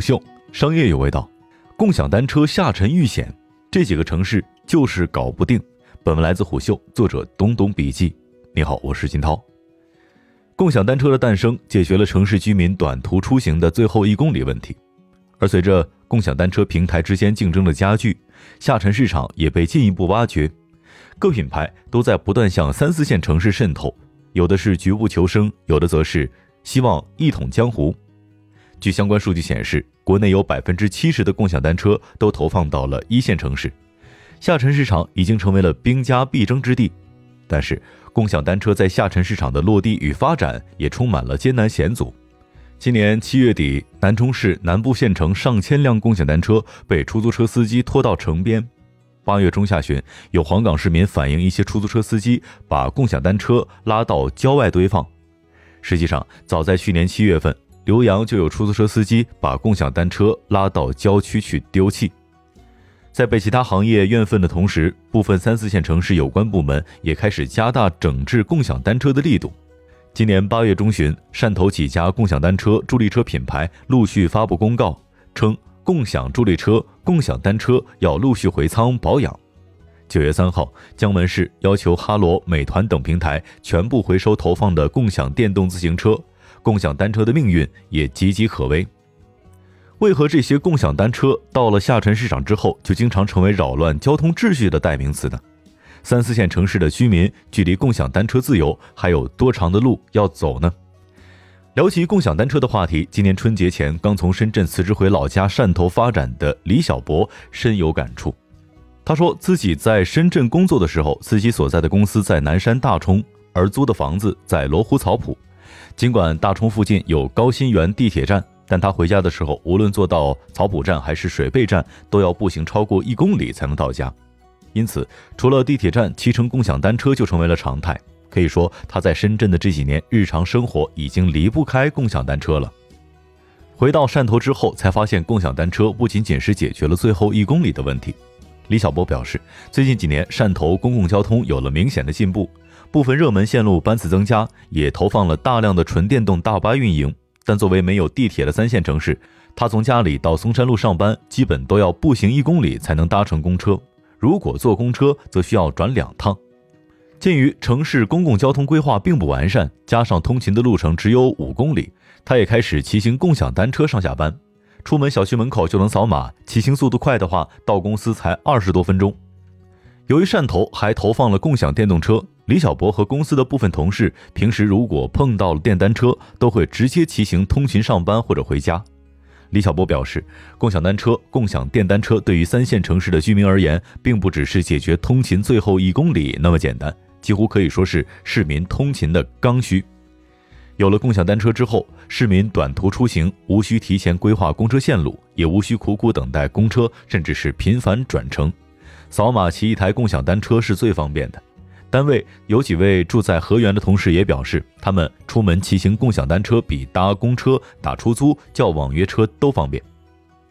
虎嗅，商业有味道。共享单车下沉遇险，这几个城市就是搞不定。本文来自虎嗅，作者东东笔记。你好，我是金涛。共享单车的诞生，解决了城市居民短途出行的最后一公里问题。而随着共享单车平台之间竞争的加剧，下沉市场也被进一步挖掘。各品牌都在不断向三四线城市渗透，有的是局部求生，有的则是希望一统江湖。据相关数据显示，国内有百分之七十的共享单车都投放到了一线城市，下沉市场已经成为了兵家必争之地。但是，共享单车在下沉市场的落地与发展也充满了艰难险阻。今年七月底，南充市南部县城上千辆共享单车被出租车司机拖到城边。八月中下旬，有黄冈市民反映，一些出租车司机把共享单车拉到郊外堆放。实际上，早在去年七月份，浏阳就有出租车司机把共享单车拉到郊区去丢弃。在被其他行业怨愤的同时，部分三四线城市有关部门也开始加大整治共享单车的力度。今年八月中旬，汕头几家共享单车、助力车品牌陆续发布公告，称共享助力车、共享单车要陆续回仓保养。九月三号，江门市要求哈罗、美团等平台全部回收投放的共享电动自行车，共享单车的命运也岌岌可危。为何这些共享单车到了下沉市场之后，就经常成为扰乱交通秩序的代名词呢？三四线城市的居民距离共享单车自由还有多长的路要走呢？聊起共享单车的话题，今年春节前刚从深圳辞职回老家汕头发展的李小博深有感触。他说自己在深圳工作的时候，自己所在的公司在南山大冲，而租的房子在罗湖草埔。尽管大冲附近有高新园地铁站，但他回家的时候，无论坐到草埔站还是水贝站，都要步行超过一公里才能到家。因此，除了地铁站，骑乘共享单车就成为了常态。可以说，他在深圳的这几年，日常生活已经离不开共享单车了。回到汕头之后，才发现共享单车不仅仅是解决了最后一公里的问题。李小波表示，最近几年汕头公共交通有了明显的进步，部分热门线路班次增加，也投放了大量的纯电动大巴运营。但作为没有地铁的三线城市，他从家里到松山路上班，基本都要步行一公里才能搭乘公车。如果坐公车，则需要转两趟。鉴于城市公共交通规划并不完善，加上通勤的路程只有五公里，他也开始骑行共享单车上下班。出门小区门口就能扫码，骑行速度快的话，到公司才二十多分钟。由于汕头还投放了共享电动车，李小博和公司的部分同事平时如果碰到了电单车，都会直接骑行通勤上班或者回家。李小波表示，共享单车、共享电单车对于三线城市的居民而言，并不只是解决通勤最后一公里那么简单，几乎可以说是市民通勤的刚需。有了共享单车之后，市民短途出行无需提前规划公车线路，也无需苦苦等待公车，甚至是频繁转乘，扫码骑一台共享单车是最方便的。单位有几位住在河源的同事也表示，他们出门骑行共享单车比搭公车、打出租、叫网约车都方便。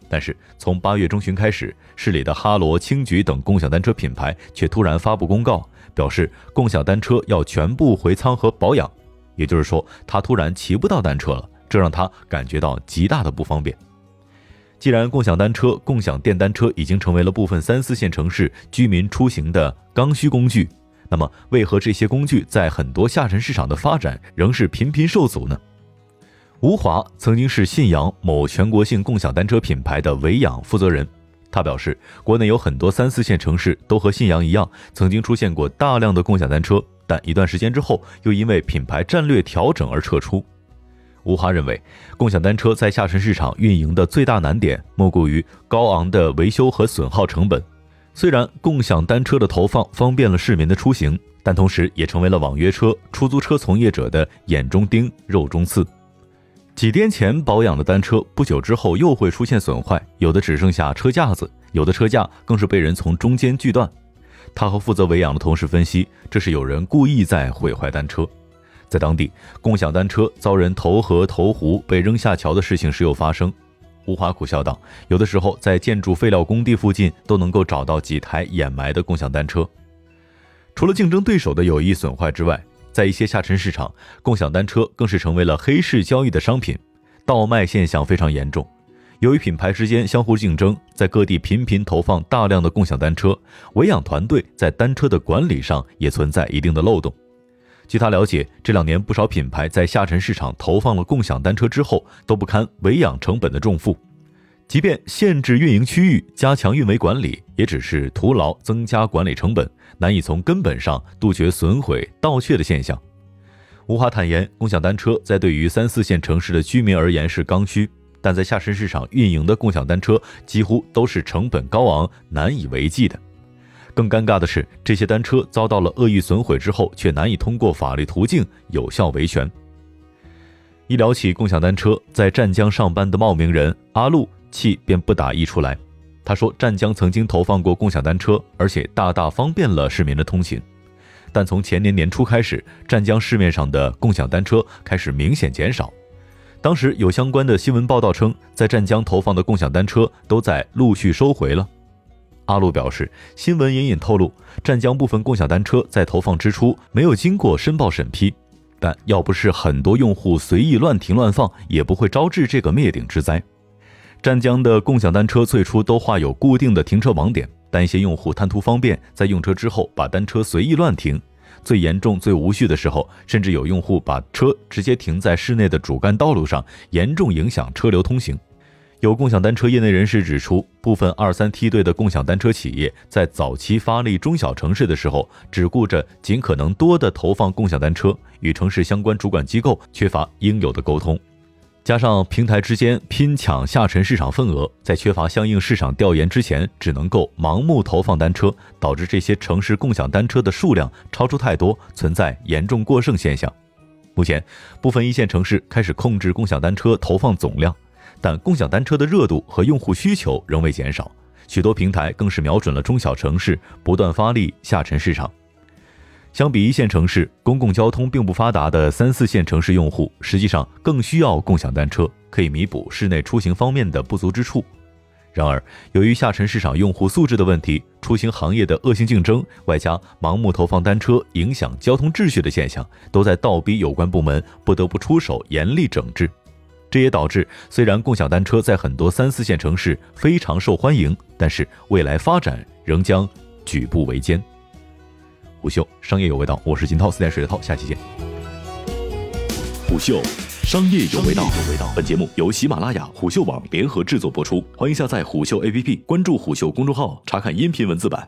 但是从八月中旬开始，市里的哈罗、青桔等共享单车品牌却突然发布公告，表示共享单车要全部回仓和保养，也就是说，他突然骑不到单车了，这让他感觉到极大的不方便。既然共享单车、共享电单车已经成为了部分三四线城市居民出行的刚需工具。那么，为何这些工具在很多下沉市场的发展仍是频频受阻呢？吴华曾经是信阳某全国性共享单车品牌的维养负责人，他表示，国内有很多三四线城市都和信阳一样，曾经出现过大量的共享单车，但一段时间之后又因为品牌战略调整而撤出。吴华认为，共享单车在下沉市场运营的最大难点莫过于高昂的维修和损耗成本。虽然共享单车的投放方便了市民的出行，但同时也成为了网约车、出租车从业者的眼中钉、肉中刺。几天前保养的单车，不久之后又会出现损坏，有的只剩下车架子，有的车架更是被人从中间锯断。他和负责维养的同事分析，这是有人故意在毁坏单车。在当地，共享单车遭人投河投湖、被扔下桥的事情时有发生。吴华苦笑道：“有的时候，在建筑废料工地附近都能够找到几台掩埋的共享单车。除了竞争对手的有意损坏之外，在一些下沉市场，共享单车更是成为了黑市交易的商品，倒卖现象非常严重。由于品牌之间相互竞争，在各地频频投放大量的共享单车，维养团队在单车的管理上也存在一定的漏洞。据他了解，这两年不少品牌在下沉市场投放了共享单车之后，都不堪维养成本的重负，即便限制运营区域、加强运维管理，也只是徒劳增加管理成本，难以从根本上杜绝损毁、盗窃的现象。吴华坦言，共享单车在对于三四线城市的居民而言是刚需。但在下沉市场运营的共享单车几乎都是成本高昂、难以为继的。更尴尬的是，这些单车遭到了恶意损毁之后，却难以通过法律途径有效维权。一聊起共享单车，在湛江上班的茂名人阿路气便不打一处来。他说：“湛江曾经投放过共享单车，而且大大方便了市民的通勤。但从前年年初开始，湛江市面上的共享单车开始明显减少。”当时有相关的新闻报道称，在湛江投放的共享单车都在陆续收回了。阿路表示，新闻隐隐透露，湛江部分共享单车在投放之初没有经过申报审批，但要不是很多用户随意乱停乱放，也不会招致这个灭顶之灾。湛江的共享单车最初都画有固定的停车网点，但一些用户贪图方便，在用车之后把单车随意乱停。最严重、最无序的时候，甚至有用户把车直接停在室内的主干道路上，严重影响车流通行。有共享单车业内人士指出，部分二三梯队的共享单车企业在早期发力中小城市的时候，只顾着尽可能多的投放共享单车，与城市相关主管机构缺乏应有的沟通。加上平台之间拼抢下沉市场份额，在缺乏相应市场调研之前，只能够盲目投放单车，导致这些城市共享单车的数量超出太多，存在严重过剩现象。目前，部分一线城市开始控制共享单车投放总量，但共享单车的热度和用户需求仍未减少，许多平台更是瞄准了中小城市，不断发力下沉市场。相比一线城市，公共交通并不发达的三四线城市用户，实际上更需要共享单车，可以弥补室内出行方面的不足之处。然而，由于下沉市场用户素质的问题、出行行业的恶性竞争，外加盲目投放单车影响交通秩序的现象，都在倒逼有关部门不得不出手严厉整治。这也导致，虽然共享单车在很多三四线城市非常受欢迎，但是未来发展仍将举步维艰。虎嗅商业有味道，我是金涛，四点水的涛，下期见。虎嗅商业有味道，本节目由喜马拉雅、虎嗅网联合制作播出，欢迎下载虎嗅 APP，关注虎嗅公众号，查看音频文字版。